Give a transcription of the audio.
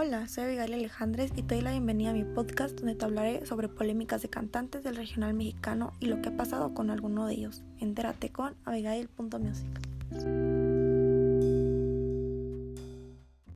Hola, soy Abigail Alejandres y te doy la bienvenida a mi podcast donde te hablaré sobre polémicas de cantantes del regional mexicano y lo que ha pasado con alguno de ellos. Entérate con abigail.music.